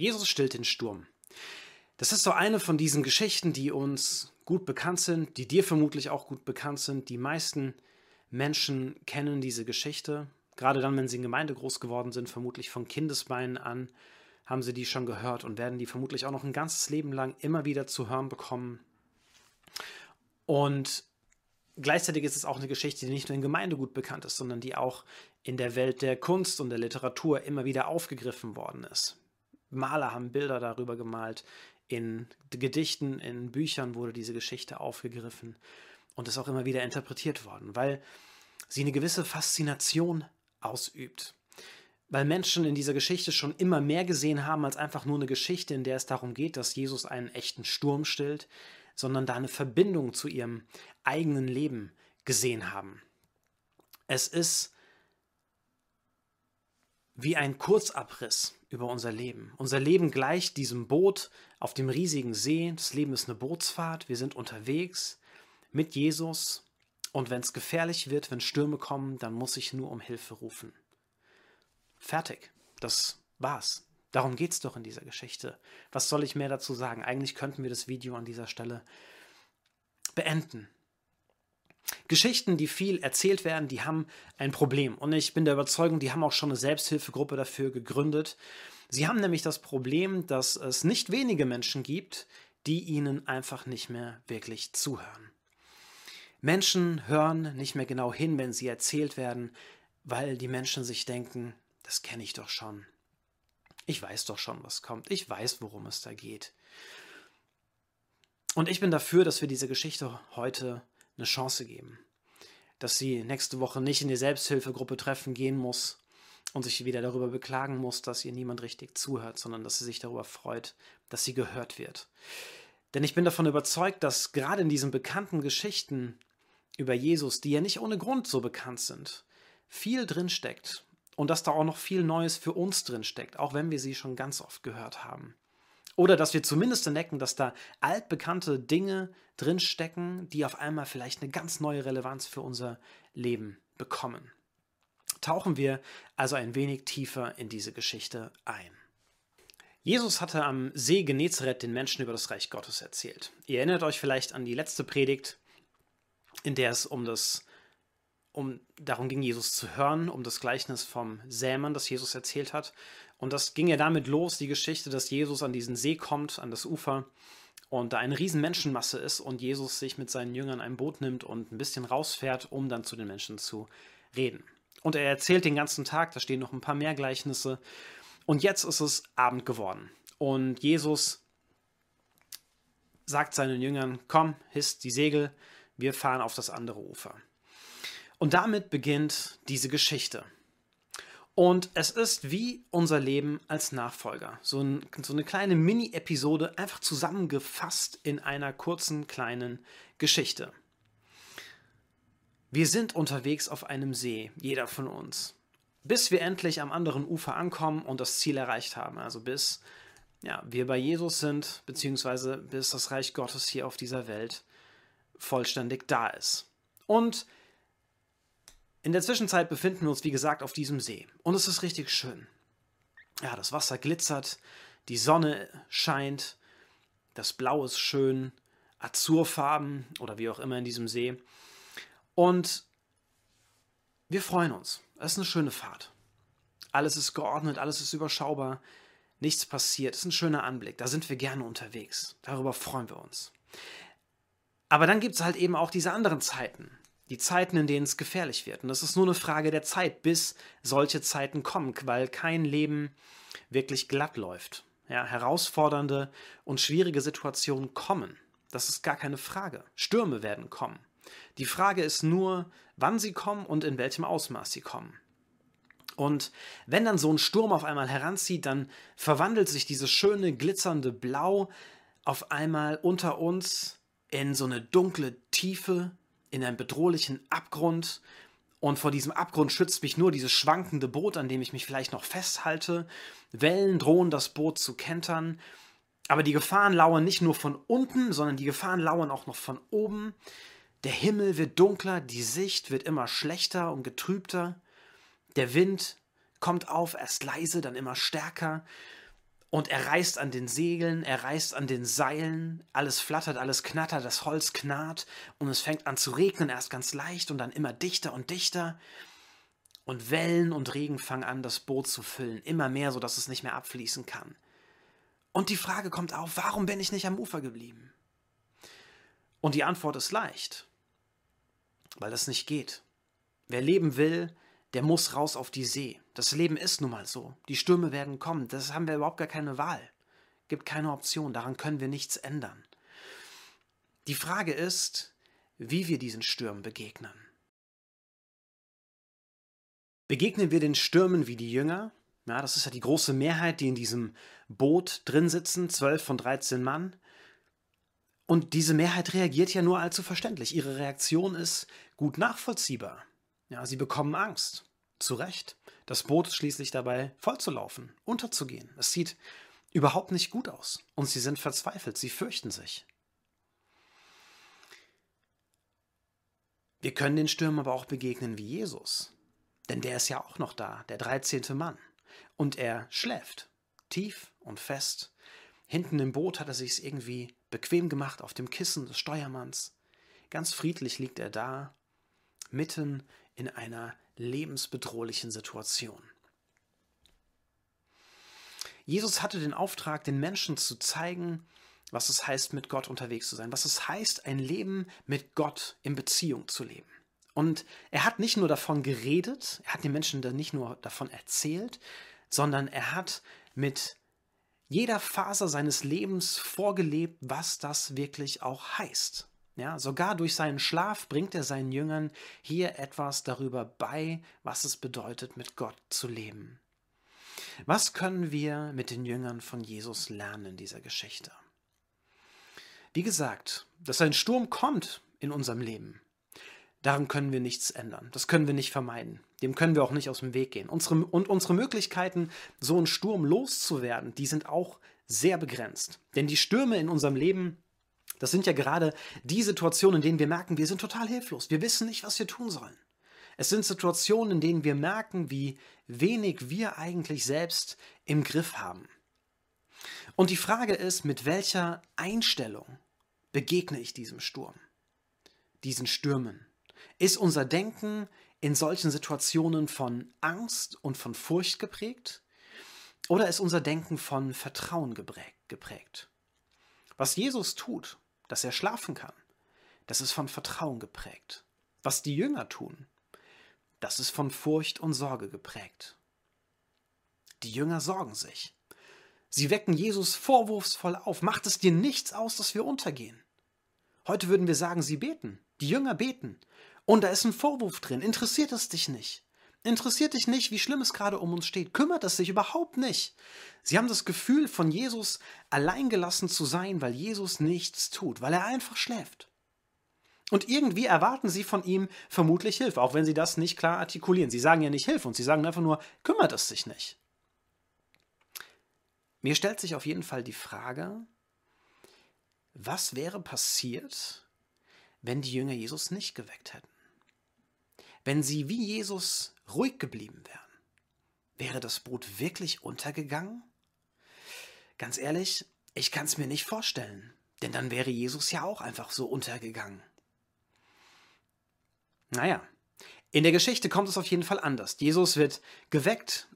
Jesus stillt den Sturm. Das ist so eine von diesen Geschichten, die uns gut bekannt sind, die dir vermutlich auch gut bekannt sind. Die meisten Menschen kennen diese Geschichte. Gerade dann, wenn sie in Gemeinde groß geworden sind, vermutlich von Kindesbeinen an, haben sie die schon gehört und werden die vermutlich auch noch ein ganzes Leben lang immer wieder zu hören bekommen. Und gleichzeitig ist es auch eine Geschichte, die nicht nur in Gemeinde gut bekannt ist, sondern die auch in der Welt der Kunst und der Literatur immer wieder aufgegriffen worden ist. Maler haben Bilder darüber gemalt, in Gedichten, in Büchern wurde diese Geschichte aufgegriffen und ist auch immer wieder interpretiert worden, weil sie eine gewisse Faszination ausübt. Weil Menschen in dieser Geschichte schon immer mehr gesehen haben als einfach nur eine Geschichte, in der es darum geht, dass Jesus einen echten Sturm stillt, sondern da eine Verbindung zu ihrem eigenen Leben gesehen haben. Es ist wie ein Kurzabriss über unser Leben. Unser Leben gleicht diesem Boot auf dem riesigen See. Das Leben ist eine Bootsfahrt. Wir sind unterwegs mit Jesus. Und wenn es gefährlich wird, wenn Stürme kommen, dann muss ich nur um Hilfe rufen. Fertig. Das war's. Darum geht es doch in dieser Geschichte. Was soll ich mehr dazu sagen? Eigentlich könnten wir das Video an dieser Stelle beenden. Geschichten, die viel erzählt werden, die haben ein Problem. Und ich bin der Überzeugung, die haben auch schon eine Selbsthilfegruppe dafür gegründet. Sie haben nämlich das Problem, dass es nicht wenige Menschen gibt, die ihnen einfach nicht mehr wirklich zuhören. Menschen hören nicht mehr genau hin, wenn sie erzählt werden, weil die Menschen sich denken, das kenne ich doch schon. Ich weiß doch schon, was kommt. Ich weiß, worum es da geht. Und ich bin dafür, dass wir diese Geschichte heute eine Chance geben. Dass sie nächste Woche nicht in die Selbsthilfegruppe treffen gehen muss und sich wieder darüber beklagen muss, dass ihr niemand richtig zuhört, sondern dass sie sich darüber freut, dass sie gehört wird. Denn ich bin davon überzeugt, dass gerade in diesen bekannten Geschichten über Jesus, die ja nicht ohne Grund so bekannt sind, viel drinsteckt und dass da auch noch viel Neues für uns drinsteckt, auch wenn wir sie schon ganz oft gehört haben. Oder dass wir zumindest entdecken, dass da altbekannte Dinge drinstecken, die auf einmal vielleicht eine ganz neue Relevanz für unser Leben bekommen. Tauchen wir also ein wenig tiefer in diese Geschichte ein. Jesus hatte am See Genezareth den Menschen über das Reich Gottes erzählt. Ihr erinnert euch vielleicht an die letzte Predigt, in der es um das um darum ging, Jesus zu hören, um das Gleichnis vom Sämann, das Jesus erzählt hat. Und das ging ja damit los, die Geschichte, dass Jesus an diesen See kommt, an das Ufer und da eine riesen Menschenmasse ist und Jesus sich mit seinen Jüngern ein Boot nimmt und ein bisschen rausfährt, um dann zu den Menschen zu reden. Und er erzählt den ganzen Tag, da stehen noch ein paar mehr Gleichnisse. Und jetzt ist es Abend geworden. Und Jesus sagt seinen Jüngern, komm, hisst die Segel, wir fahren auf das andere Ufer. Und damit beginnt diese Geschichte. Und es ist wie unser Leben als Nachfolger. So, ein, so eine kleine Mini-Episode, einfach zusammengefasst in einer kurzen kleinen Geschichte. Wir sind unterwegs auf einem See, jeder von uns. Bis wir endlich am anderen Ufer ankommen und das Ziel erreicht haben. Also bis ja, wir bei Jesus sind, beziehungsweise bis das Reich Gottes hier auf dieser Welt vollständig da ist. Und in der Zwischenzeit befinden wir uns, wie gesagt, auf diesem See. Und es ist richtig schön. Ja, das Wasser glitzert, die Sonne scheint, das Blau ist schön, Azurfarben oder wie auch immer in diesem See. Und wir freuen uns. Es ist eine schöne Fahrt. Alles ist geordnet, alles ist überschaubar, nichts passiert. Es ist ein schöner Anblick. Da sind wir gerne unterwegs. Darüber freuen wir uns. Aber dann gibt es halt eben auch diese anderen Zeiten, die Zeiten, in denen es gefährlich wird. Und das ist nur eine Frage der Zeit, bis solche Zeiten kommen, weil kein Leben wirklich glatt läuft. Ja, herausfordernde und schwierige Situationen kommen. Das ist gar keine Frage. Stürme werden kommen. Die Frage ist nur, wann sie kommen und in welchem Ausmaß sie kommen. Und wenn dann so ein Sturm auf einmal heranzieht, dann verwandelt sich dieses schöne, glitzernde Blau auf einmal unter uns in so eine dunkle Tiefe, in einem bedrohlichen Abgrund und vor diesem Abgrund schützt mich nur dieses schwankende Boot, an dem ich mich vielleicht noch festhalte. Wellen drohen das Boot zu kentern, aber die Gefahren lauern nicht nur von unten, sondern die Gefahren lauern auch noch von oben. Der Himmel wird dunkler, die Sicht wird immer schlechter und getrübter. Der Wind kommt auf, erst leise, dann immer stärker. Und er reißt an den Segeln, er reißt an den Seilen, alles flattert, alles knattert, das Holz knarrt und es fängt an zu regnen, erst ganz leicht und dann immer dichter und dichter. Und Wellen und Regen fangen an, das Boot zu füllen, immer mehr, sodass es nicht mehr abfließen kann. Und die Frage kommt auf, warum bin ich nicht am Ufer geblieben? Und die Antwort ist leicht, weil das nicht geht. Wer leben will, der muss raus auf die See. Das Leben ist nun mal so. Die Stürme werden kommen. Das haben wir überhaupt gar keine Wahl. Gibt keine Option. Daran können wir nichts ändern. Die Frage ist, wie wir diesen Stürmen begegnen. Begegnen wir den Stürmen wie die Jünger? Ja, das ist ja die große Mehrheit, die in diesem Boot drin sitzen, zwölf von 13 Mann. Und diese Mehrheit reagiert ja nur allzu verständlich. Ihre Reaktion ist gut nachvollziehbar. Ja, sie bekommen Angst. Zu Recht. Das Boot ist schließlich dabei, vollzulaufen, unterzugehen. Es sieht überhaupt nicht gut aus. Und sie sind verzweifelt, sie fürchten sich. Wir können den Stürmen aber auch begegnen wie Jesus. Denn der ist ja auch noch da, der 13. Mann. Und er schläft, tief und fest. Hinten im Boot hat er sich irgendwie bequem gemacht auf dem Kissen des Steuermanns. Ganz friedlich liegt er da, mitten in einer lebensbedrohlichen Situation. Jesus hatte den Auftrag, den Menschen zu zeigen, was es heißt, mit Gott unterwegs zu sein, was es heißt, ein Leben mit Gott in Beziehung zu leben. Und er hat nicht nur davon geredet, er hat den Menschen dann nicht nur davon erzählt, sondern er hat mit jeder Faser seines Lebens vorgelebt, was das wirklich auch heißt. Ja, sogar durch seinen Schlaf bringt er seinen Jüngern hier etwas darüber bei, was es bedeutet, mit Gott zu leben. Was können wir mit den Jüngern von Jesus lernen in dieser Geschichte? Wie gesagt, dass ein Sturm kommt in unserem Leben, daran können wir nichts ändern. Das können wir nicht vermeiden. Dem können wir auch nicht aus dem Weg gehen. Unsere, und unsere Möglichkeiten, so einen Sturm loszuwerden, die sind auch sehr begrenzt. Denn die Stürme in unserem Leben das sind ja gerade die Situationen, in denen wir merken, wir sind total hilflos. Wir wissen nicht, was wir tun sollen. Es sind Situationen, in denen wir merken, wie wenig wir eigentlich selbst im Griff haben. Und die Frage ist, mit welcher Einstellung begegne ich diesem Sturm, diesen Stürmen? Ist unser Denken in solchen Situationen von Angst und von Furcht geprägt? Oder ist unser Denken von Vertrauen geprägt? Was Jesus tut, dass er schlafen kann. Das ist von Vertrauen geprägt. Was die Jünger tun, das ist von Furcht und Sorge geprägt. Die Jünger sorgen sich. Sie wecken Jesus vorwurfsvoll auf. Macht es dir nichts aus, dass wir untergehen? Heute würden wir sagen, sie beten. Die Jünger beten. Und da ist ein Vorwurf drin. Interessiert es dich nicht? Interessiert dich nicht, wie schlimm es gerade um uns steht? Kümmert es sich überhaupt nicht? Sie haben das Gefühl, von Jesus alleingelassen zu sein, weil Jesus nichts tut, weil er einfach schläft. Und irgendwie erwarten sie von ihm vermutlich Hilfe, auch wenn sie das nicht klar artikulieren. Sie sagen ja nicht Hilfe und sie sagen einfach nur, kümmert es sich nicht. Mir stellt sich auf jeden Fall die Frage, was wäre passiert, wenn die Jünger Jesus nicht geweckt hätten? Wenn sie wie Jesus ruhig geblieben wären, wäre das Boot wirklich untergegangen? Ganz ehrlich, ich kann es mir nicht vorstellen, denn dann wäre Jesus ja auch einfach so untergegangen. Naja, in der Geschichte kommt es auf jeden Fall anders. Jesus wird geweckt,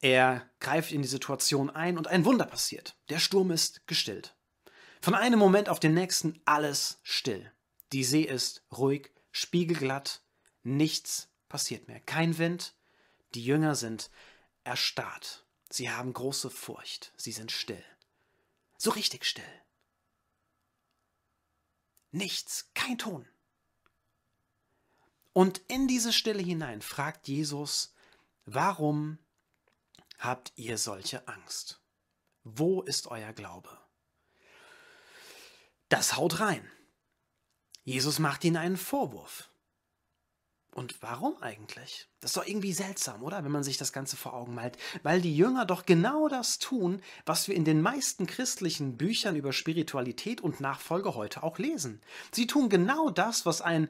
er greift in die Situation ein und ein Wunder passiert. Der Sturm ist gestillt. Von einem Moment auf den nächsten alles still. Die See ist ruhig, spiegelglatt, nichts passiert mehr. Kein Wind. Die Jünger sind erstarrt. Sie haben große Furcht. Sie sind still. So richtig still. Nichts, kein Ton. Und in diese Stille hinein fragt Jesus, warum habt ihr solche Angst? Wo ist euer Glaube? Das haut rein. Jesus macht ihnen einen Vorwurf. Und warum eigentlich? Das ist doch irgendwie seltsam, oder? Wenn man sich das Ganze vor Augen malt. Weil die Jünger doch genau das tun, was wir in den meisten christlichen Büchern über Spiritualität und Nachfolge heute auch lesen. Sie tun genau das, was ein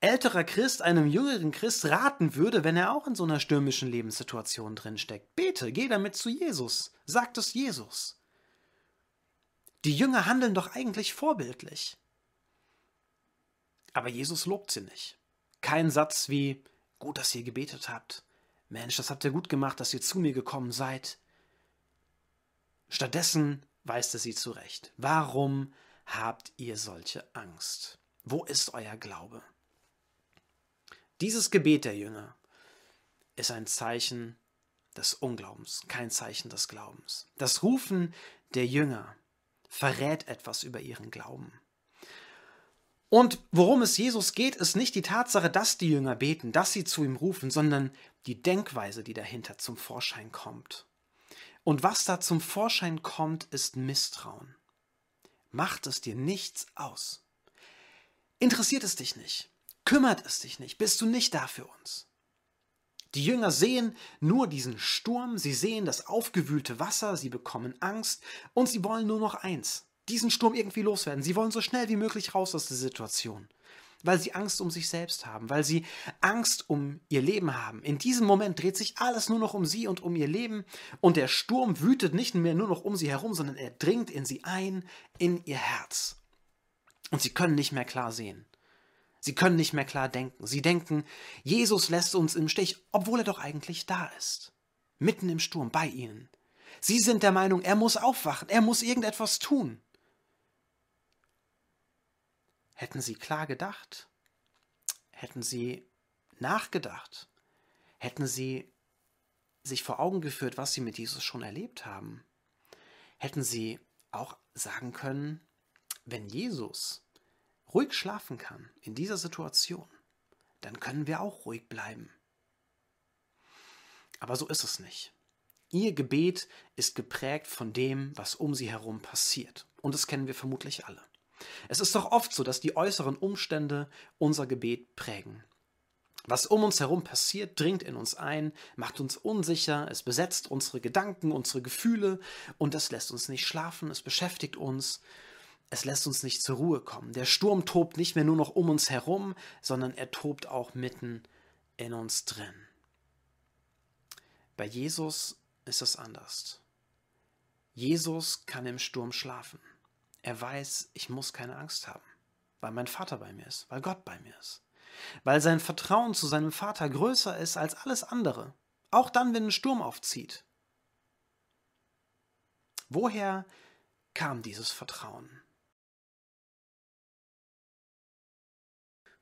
älterer Christ einem jüngeren Christ raten würde, wenn er auch in so einer stürmischen Lebenssituation drinsteckt. Bete, geh damit zu Jesus, sagt es Jesus. Die Jünger handeln doch eigentlich vorbildlich. Aber Jesus lobt sie nicht. Kein Satz wie, gut, dass ihr gebetet habt. Mensch, das habt ihr gut gemacht, dass ihr zu mir gekommen seid. Stattdessen weist er sie zurecht. Warum habt ihr solche Angst? Wo ist euer Glaube? Dieses Gebet der Jünger ist ein Zeichen des Unglaubens, kein Zeichen des Glaubens. Das Rufen der Jünger verrät etwas über ihren Glauben. Und worum es Jesus geht, ist nicht die Tatsache, dass die Jünger beten, dass sie zu ihm rufen, sondern die Denkweise, die dahinter zum Vorschein kommt. Und was da zum Vorschein kommt, ist Misstrauen. Macht es dir nichts aus. Interessiert es dich nicht? Kümmert es dich nicht? Bist du nicht da für uns? Die Jünger sehen nur diesen Sturm, sie sehen das aufgewühlte Wasser, sie bekommen Angst und sie wollen nur noch eins, diesen Sturm irgendwie loswerden. Sie wollen so schnell wie möglich raus aus der Situation, weil sie Angst um sich selbst haben, weil sie Angst um ihr Leben haben. In diesem Moment dreht sich alles nur noch um sie und um ihr Leben und der Sturm wütet nicht mehr nur noch um sie herum, sondern er dringt in sie ein, in ihr Herz. Und sie können nicht mehr klar sehen. Sie können nicht mehr klar denken. Sie denken, Jesus lässt uns im Stich, obwohl er doch eigentlich da ist. Mitten im Sturm, bei ihnen. Sie sind der Meinung, er muss aufwachen, er muss irgendetwas tun. Hätten sie klar gedacht, hätten sie nachgedacht, hätten sie sich vor Augen geführt, was sie mit Jesus schon erlebt haben, hätten sie auch sagen können, wenn Jesus ruhig schlafen kann in dieser Situation, dann können wir auch ruhig bleiben. Aber so ist es nicht. Ihr Gebet ist geprägt von dem, was um sie herum passiert. Und das kennen wir vermutlich alle. Es ist doch oft so, dass die äußeren Umstände unser Gebet prägen. Was um uns herum passiert, dringt in uns ein, macht uns unsicher, es besetzt unsere Gedanken, unsere Gefühle und das lässt uns nicht schlafen, es beschäftigt uns es lässt uns nicht zur Ruhe kommen. Der Sturm tobt nicht mehr nur noch um uns herum, sondern er tobt auch mitten in uns drin. Bei Jesus ist es anders. Jesus kann im Sturm schlafen. Er weiß, ich muss keine Angst haben, weil mein Vater bei mir ist, weil Gott bei mir ist, weil sein Vertrauen zu seinem Vater größer ist als alles andere, auch dann, wenn ein Sturm aufzieht. Woher kam dieses Vertrauen?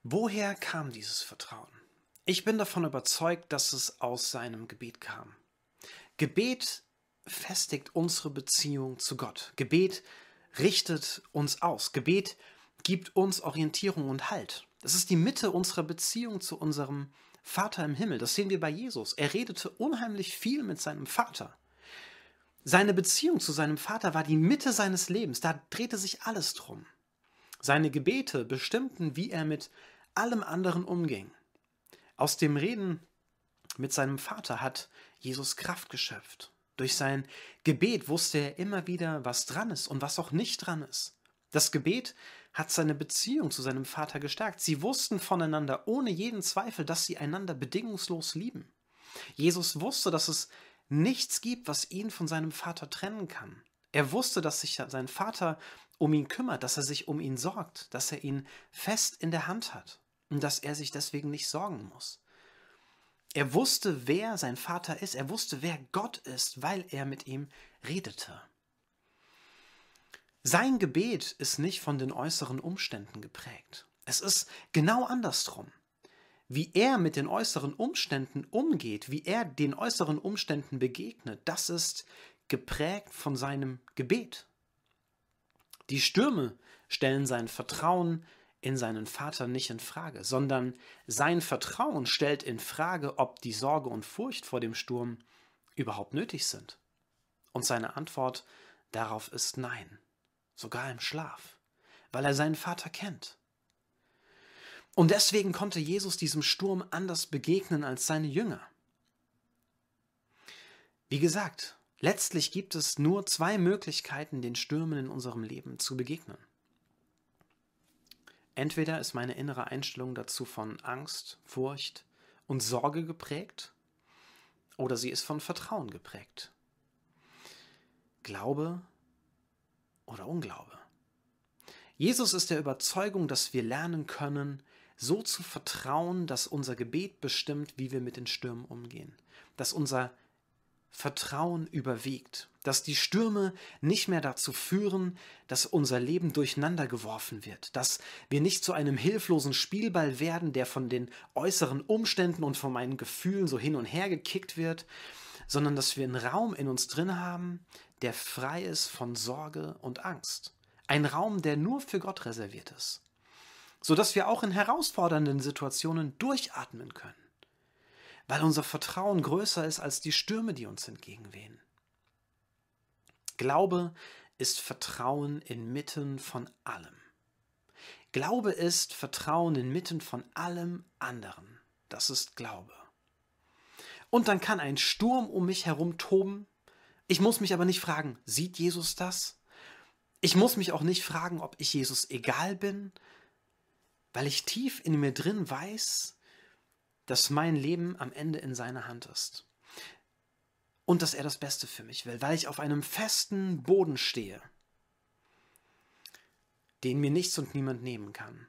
Woher kam dieses Vertrauen? Ich bin davon überzeugt, dass es aus seinem Gebet kam. Gebet festigt unsere Beziehung zu Gott. Gebet richtet uns aus. Gebet gibt uns Orientierung und Halt. Das ist die Mitte unserer Beziehung zu unserem Vater im Himmel. Das sehen wir bei Jesus. Er redete unheimlich viel mit seinem Vater. Seine Beziehung zu seinem Vater war die Mitte seines Lebens. Da drehte sich alles drum. Seine Gebete bestimmten, wie er mit allem anderen umging. Aus dem Reden mit seinem Vater hat Jesus Kraft geschöpft. Durch sein Gebet wusste er immer wieder, was dran ist und was auch nicht dran ist. Das Gebet hat seine Beziehung zu seinem Vater gestärkt. Sie wussten voneinander ohne jeden Zweifel, dass sie einander bedingungslos lieben. Jesus wusste, dass es nichts gibt, was ihn von seinem Vater trennen kann. Er wusste, dass sich sein Vater um ihn kümmert, dass er sich um ihn sorgt, dass er ihn fest in der Hand hat und dass er sich deswegen nicht sorgen muss. Er wusste, wer sein Vater ist, er wusste, wer Gott ist, weil er mit ihm redete. Sein Gebet ist nicht von den äußeren Umständen geprägt. Es ist genau andersrum. Wie er mit den äußeren Umständen umgeht, wie er den äußeren Umständen begegnet, das ist geprägt von seinem Gebet. Die Stürme stellen sein Vertrauen in seinen Vater nicht in Frage, sondern sein Vertrauen stellt in Frage, ob die Sorge und Furcht vor dem Sturm überhaupt nötig sind. Und seine Antwort darauf ist nein, sogar im Schlaf, weil er seinen Vater kennt. Und deswegen konnte Jesus diesem Sturm anders begegnen als seine Jünger. Wie gesagt, letztlich gibt es nur zwei Möglichkeiten, den Stürmen in unserem Leben zu begegnen. Entweder ist meine innere Einstellung dazu von Angst, Furcht und Sorge geprägt, oder sie ist von Vertrauen geprägt. Glaube oder Unglaube. Jesus ist der Überzeugung, dass wir lernen können, so zu vertrauen, dass unser Gebet bestimmt, wie wir mit den Stürmen umgehen, dass unser Vertrauen überwiegt, dass die Stürme nicht mehr dazu führen, dass unser Leben durcheinander geworfen wird, dass wir nicht zu einem hilflosen Spielball werden, der von den äußeren Umständen und von meinen Gefühlen so hin und her gekickt wird, sondern dass wir einen Raum in uns drin haben, der frei ist von Sorge und Angst. Ein Raum, der nur für Gott reserviert ist, sodass wir auch in herausfordernden Situationen durchatmen können weil unser Vertrauen größer ist als die Stürme, die uns entgegenwehen. Glaube ist Vertrauen inmitten von allem. Glaube ist Vertrauen inmitten von allem anderen. Das ist Glaube. Und dann kann ein Sturm um mich herum toben. Ich muss mich aber nicht fragen, sieht Jesus das? Ich muss mich auch nicht fragen, ob ich Jesus egal bin, weil ich tief in mir drin weiß, dass mein Leben am Ende in seiner Hand ist. Und dass er das Beste für mich will, weil ich auf einem festen Boden stehe, den mir nichts und niemand nehmen kann.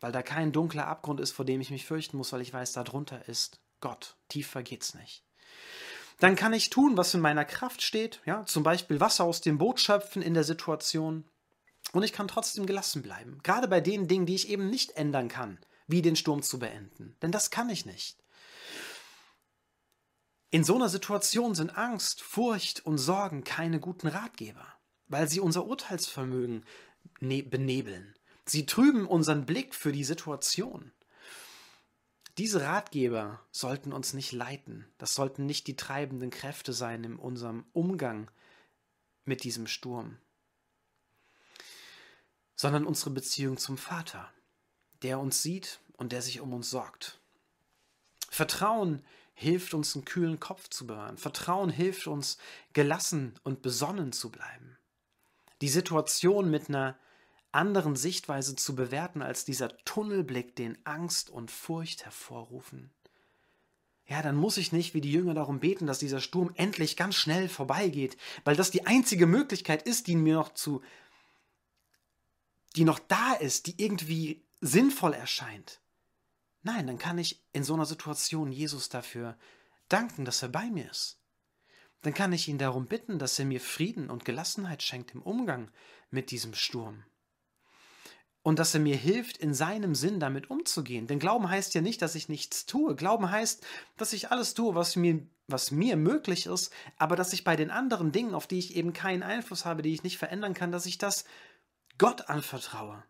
Weil da kein dunkler Abgrund ist, vor dem ich mich fürchten muss, weil ich weiß, darunter ist Gott. Tiefer geht's nicht. Dann kann ich tun, was in meiner Kraft steht, ja, zum Beispiel Wasser aus dem Boot schöpfen in der Situation. Und ich kann trotzdem gelassen bleiben. Gerade bei den Dingen, die ich eben nicht ändern kann wie den Sturm zu beenden. Denn das kann ich nicht. In so einer Situation sind Angst, Furcht und Sorgen keine guten Ratgeber, weil sie unser Urteilsvermögen ne-, benebeln. Sie trüben unseren Blick für die Situation. Diese Ratgeber sollten uns nicht leiten. Das sollten nicht die treibenden Kräfte sein in unserem Umgang mit diesem Sturm, sondern unsere Beziehung zum Vater der uns sieht und der sich um uns sorgt. Vertrauen hilft uns, einen kühlen Kopf zu bewahren. Vertrauen hilft uns, gelassen und besonnen zu bleiben. Die Situation mit einer anderen Sichtweise zu bewerten als dieser Tunnelblick, den Angst und Furcht hervorrufen. Ja, dann muss ich nicht wie die Jünger darum beten, dass dieser Sturm endlich ganz schnell vorbeigeht, weil das die einzige Möglichkeit ist, die mir noch zu, die noch da ist, die irgendwie sinnvoll erscheint. Nein, dann kann ich in so einer Situation Jesus dafür danken, dass er bei mir ist. Dann kann ich ihn darum bitten, dass er mir Frieden und Gelassenheit schenkt im Umgang mit diesem Sturm. Und dass er mir hilft, in seinem Sinn damit umzugehen. Denn Glauben heißt ja nicht, dass ich nichts tue. Glauben heißt, dass ich alles tue, was mir, was mir möglich ist, aber dass ich bei den anderen Dingen, auf die ich eben keinen Einfluss habe, die ich nicht verändern kann, dass ich das Gott anvertraue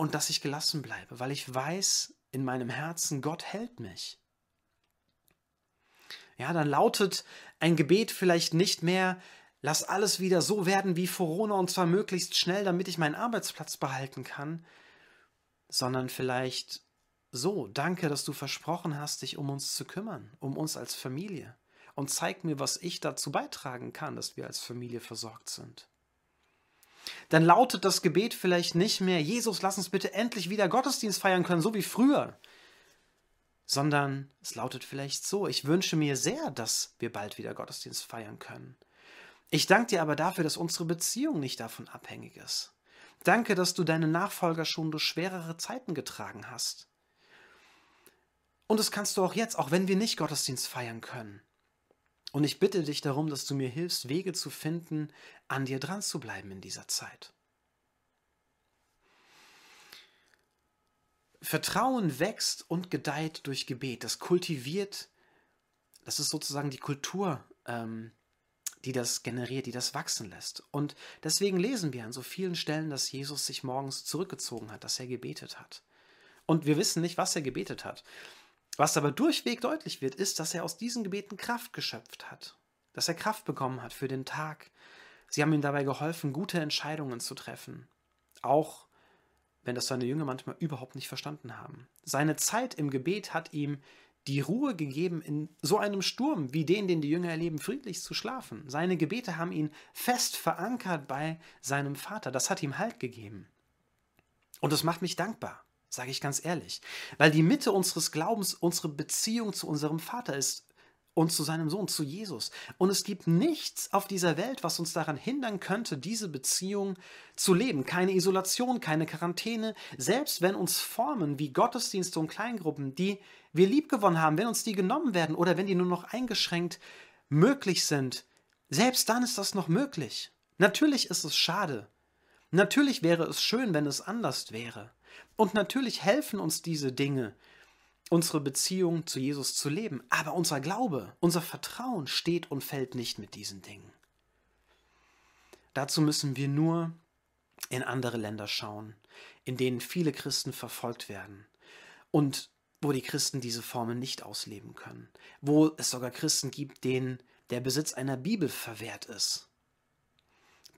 und dass ich gelassen bleibe, weil ich weiß in meinem Herzen, Gott hält mich. Ja, dann lautet ein Gebet vielleicht nicht mehr, lass alles wieder so werden wie Corona und zwar möglichst schnell, damit ich meinen Arbeitsplatz behalten kann, sondern vielleicht so, danke, dass du versprochen hast, dich um uns zu kümmern, um uns als Familie und zeig mir, was ich dazu beitragen kann, dass wir als Familie versorgt sind dann lautet das Gebet vielleicht nicht mehr, Jesus, lass uns bitte endlich wieder Gottesdienst feiern können, so wie früher, sondern es lautet vielleicht so, ich wünsche mir sehr, dass wir bald wieder Gottesdienst feiern können. Ich danke dir aber dafür, dass unsere Beziehung nicht davon abhängig ist. Danke, dass du deine Nachfolger schon durch schwerere Zeiten getragen hast. Und das kannst du auch jetzt, auch wenn wir nicht Gottesdienst feiern können. Und ich bitte dich darum, dass du mir hilfst, Wege zu finden, an dir dran zu bleiben in dieser Zeit. Vertrauen wächst und gedeiht durch Gebet. Das kultiviert, das ist sozusagen die Kultur, ähm, die das generiert, die das wachsen lässt. Und deswegen lesen wir an so vielen Stellen, dass Jesus sich morgens zurückgezogen hat, dass er gebetet hat. Und wir wissen nicht, was er gebetet hat. Was aber durchweg deutlich wird, ist, dass er aus diesen Gebeten Kraft geschöpft hat, dass er Kraft bekommen hat für den Tag. Sie haben ihm dabei geholfen, gute Entscheidungen zu treffen, auch wenn das seine Jünger manchmal überhaupt nicht verstanden haben. Seine Zeit im Gebet hat ihm die Ruhe gegeben, in so einem Sturm wie den, den die Jünger erleben, friedlich zu schlafen. Seine Gebete haben ihn fest verankert bei seinem Vater. Das hat ihm Halt gegeben. Und das macht mich dankbar, sage ich ganz ehrlich, weil die Mitte unseres Glaubens unsere Beziehung zu unserem Vater ist und zu seinem Sohn, zu Jesus. Und es gibt nichts auf dieser Welt, was uns daran hindern könnte, diese Beziehung zu leben. Keine Isolation, keine Quarantäne. Selbst wenn uns Formen wie Gottesdienste und Kleingruppen, die wir liebgewonnen haben, wenn uns die genommen werden oder wenn die nur noch eingeschränkt möglich sind, selbst dann ist das noch möglich. Natürlich ist es schade. Natürlich wäre es schön, wenn es anders wäre. Und natürlich helfen uns diese Dinge, unsere Beziehung zu Jesus zu leben. Aber unser Glaube, unser Vertrauen steht und fällt nicht mit diesen Dingen. Dazu müssen wir nur in andere Länder schauen, in denen viele Christen verfolgt werden und wo die Christen diese Formen nicht ausleben können, wo es sogar Christen gibt, denen der Besitz einer Bibel verwehrt ist.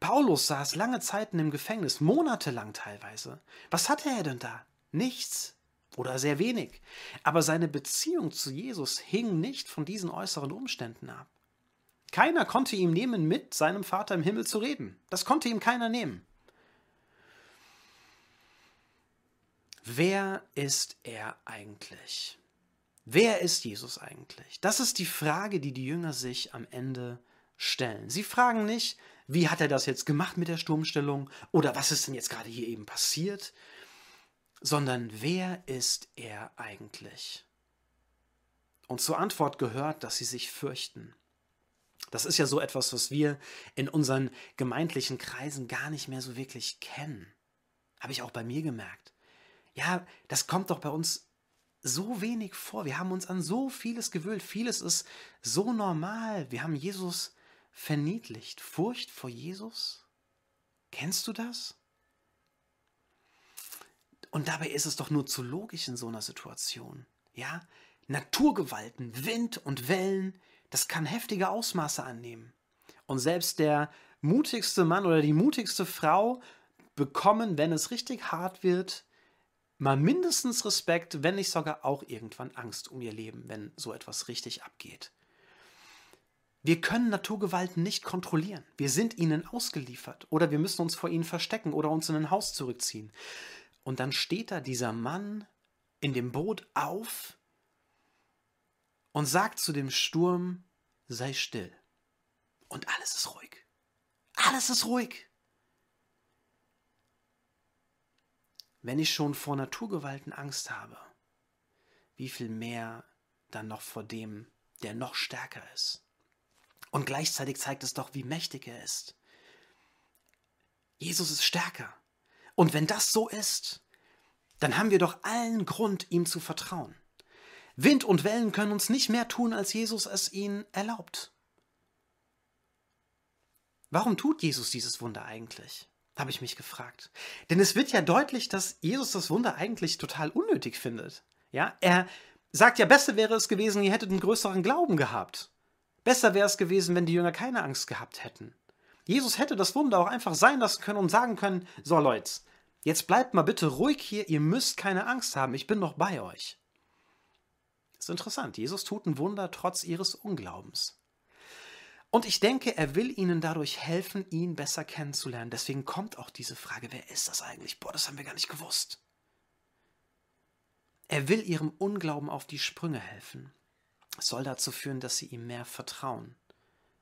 Paulus saß lange Zeiten im Gefängnis, monatelang teilweise. Was hatte er denn da? Nichts oder sehr wenig. Aber seine Beziehung zu Jesus hing nicht von diesen äußeren Umständen ab. Keiner konnte ihm nehmen, mit seinem Vater im Himmel zu reden. Das konnte ihm keiner nehmen. Wer ist er eigentlich? Wer ist Jesus eigentlich? Das ist die Frage, die die Jünger sich am Ende stellen. Sie fragen nicht, wie hat er das jetzt gemacht mit der Sturmstellung oder was ist denn jetzt gerade hier eben passiert, sondern wer ist er eigentlich? Und zur Antwort gehört, dass sie sich fürchten. Das ist ja so etwas, was wir in unseren gemeindlichen Kreisen gar nicht mehr so wirklich kennen. Habe ich auch bei mir gemerkt. Ja, das kommt doch bei uns so wenig vor. Wir haben uns an so vieles gewöhnt. Vieles ist so normal. Wir haben Jesus verniedlicht. Furcht vor Jesus? Kennst du das? Und dabei ist es doch nur zu logisch in so einer Situation. Ja? Naturgewalten, Wind und Wellen, das kann heftige Ausmaße annehmen. Und selbst der mutigste Mann oder die mutigste Frau bekommen, wenn es richtig hart wird, mal mindestens Respekt, wenn nicht sogar auch irgendwann Angst um ihr Leben, wenn so etwas richtig abgeht. Wir können Naturgewalten nicht kontrollieren. Wir sind ihnen ausgeliefert oder wir müssen uns vor ihnen verstecken oder uns in ein Haus zurückziehen. Und dann steht da dieser Mann in dem Boot auf und sagt zu dem Sturm, sei still. Und alles ist ruhig. Alles ist ruhig. Wenn ich schon vor Naturgewalten Angst habe, wie viel mehr dann noch vor dem, der noch stärker ist. Und gleichzeitig zeigt es doch, wie mächtig er ist. Jesus ist stärker. Und wenn das so ist, dann haben wir doch allen Grund, ihm zu vertrauen. Wind und Wellen können uns nicht mehr tun, als Jesus es ihnen erlaubt. Warum tut Jesus dieses Wunder eigentlich? habe ich mich gefragt. Denn es wird ja deutlich, dass Jesus das Wunder eigentlich total unnötig findet. Ja, er sagt ja, besser wäre es gewesen, ihr hättet einen größeren Glauben gehabt. Besser wäre es gewesen, wenn die Jünger keine Angst gehabt hätten. Jesus hätte das Wunder auch einfach sein lassen können und sagen können, so Leute, jetzt bleibt mal bitte ruhig hier, ihr müsst keine Angst haben, ich bin noch bei euch. Das ist interessant, Jesus tut ein Wunder trotz ihres Unglaubens. Und ich denke, er will ihnen dadurch helfen, ihn besser kennenzulernen. Deswegen kommt auch diese Frage, wer ist das eigentlich? Boah, das haben wir gar nicht gewusst. Er will ihrem Unglauben auf die Sprünge helfen. Soll dazu führen, dass sie ihm mehr vertrauen.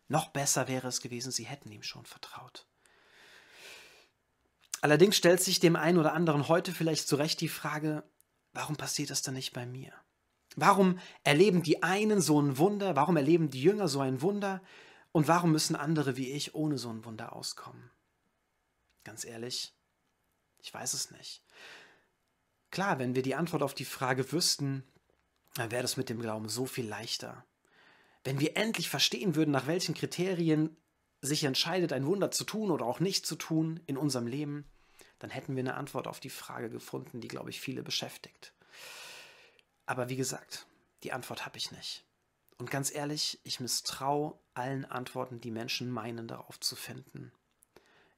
Noch besser wäre es gewesen, sie hätten ihm schon vertraut. Allerdings stellt sich dem einen oder anderen heute vielleicht zu Recht die Frage, warum passiert das dann nicht bei mir? Warum erleben die einen so ein Wunder? Warum erleben die Jünger so ein Wunder? Und warum müssen andere wie ich ohne so ein Wunder auskommen? Ganz ehrlich, ich weiß es nicht. Klar, wenn wir die Antwort auf die Frage wüssten, dann wäre das mit dem Glauben so viel leichter. Wenn wir endlich verstehen würden, nach welchen Kriterien sich entscheidet, ein Wunder zu tun oder auch nicht zu tun in unserem Leben, dann hätten wir eine Antwort auf die Frage gefunden, die, glaube ich, viele beschäftigt. Aber wie gesagt, die Antwort habe ich nicht. Und ganz ehrlich, ich misstraue allen Antworten, die Menschen meinen, darauf zu finden.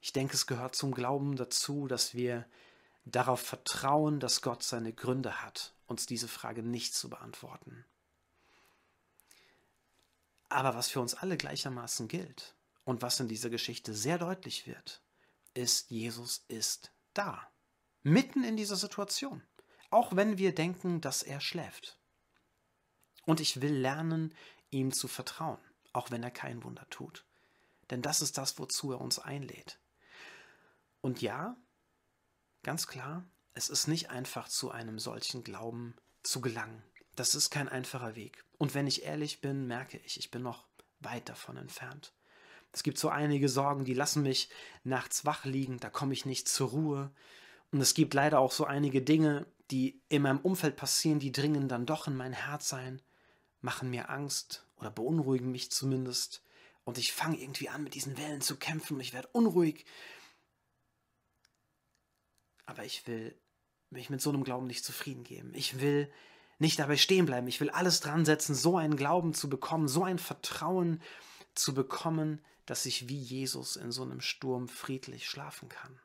Ich denke, es gehört zum Glauben dazu, dass wir darauf vertrauen, dass Gott seine Gründe hat, uns diese Frage nicht zu beantworten. Aber was für uns alle gleichermaßen gilt und was in dieser Geschichte sehr deutlich wird, ist, Jesus ist da. Mitten in dieser Situation. Auch wenn wir denken, dass er schläft. Und ich will lernen, ihm zu vertrauen, auch wenn er kein Wunder tut. Denn das ist das, wozu er uns einlädt. Und ja, ganz klar, es ist nicht einfach zu einem solchen Glauben zu gelangen. Das ist kein einfacher Weg. Und wenn ich ehrlich bin, merke ich, ich bin noch weit davon entfernt. Es gibt so einige Sorgen, die lassen mich nachts wach liegen, da komme ich nicht zur Ruhe. Und es gibt leider auch so einige Dinge, die in meinem Umfeld passieren, die dringen dann doch in mein Herz ein, machen mir Angst oder beunruhigen mich zumindest. Und ich fange irgendwie an, mit diesen Wellen zu kämpfen und ich werde unruhig. Aber ich will mich mit so einem Glauben nicht zufrieden geben. Ich will nicht dabei stehen bleiben. Ich will alles dran setzen, so einen Glauben zu bekommen, so ein Vertrauen zu bekommen, dass ich wie Jesus in so einem Sturm friedlich schlafen kann.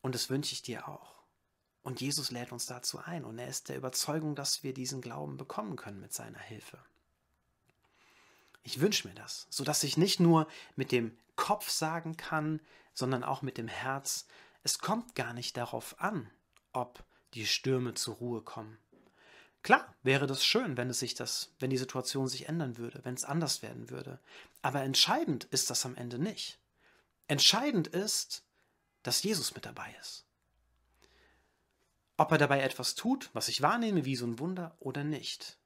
Und das wünsche ich dir auch. Und Jesus lädt uns dazu ein und er ist der Überzeugung, dass wir diesen Glauben bekommen können mit seiner Hilfe. Ich wünsche mir das, sodass ich nicht nur mit dem Kopf sagen kann, sondern auch mit dem Herz, es kommt gar nicht darauf an, ob die Stürme zur Ruhe kommen. Klar, wäre das schön, wenn es sich das, wenn die Situation sich ändern würde, wenn es anders werden würde. Aber entscheidend ist das am Ende nicht. Entscheidend ist, dass Jesus mit dabei ist. Ob er dabei etwas tut, was ich wahrnehme wie so ein Wunder oder nicht.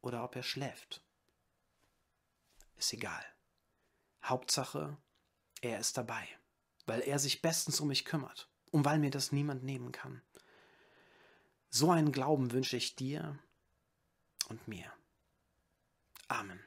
Oder ob er schläft. Ist egal. Hauptsache, er ist dabei, weil er sich bestens um mich kümmert und weil mir das niemand nehmen kann. So einen Glauben wünsche ich dir und mir. Amen.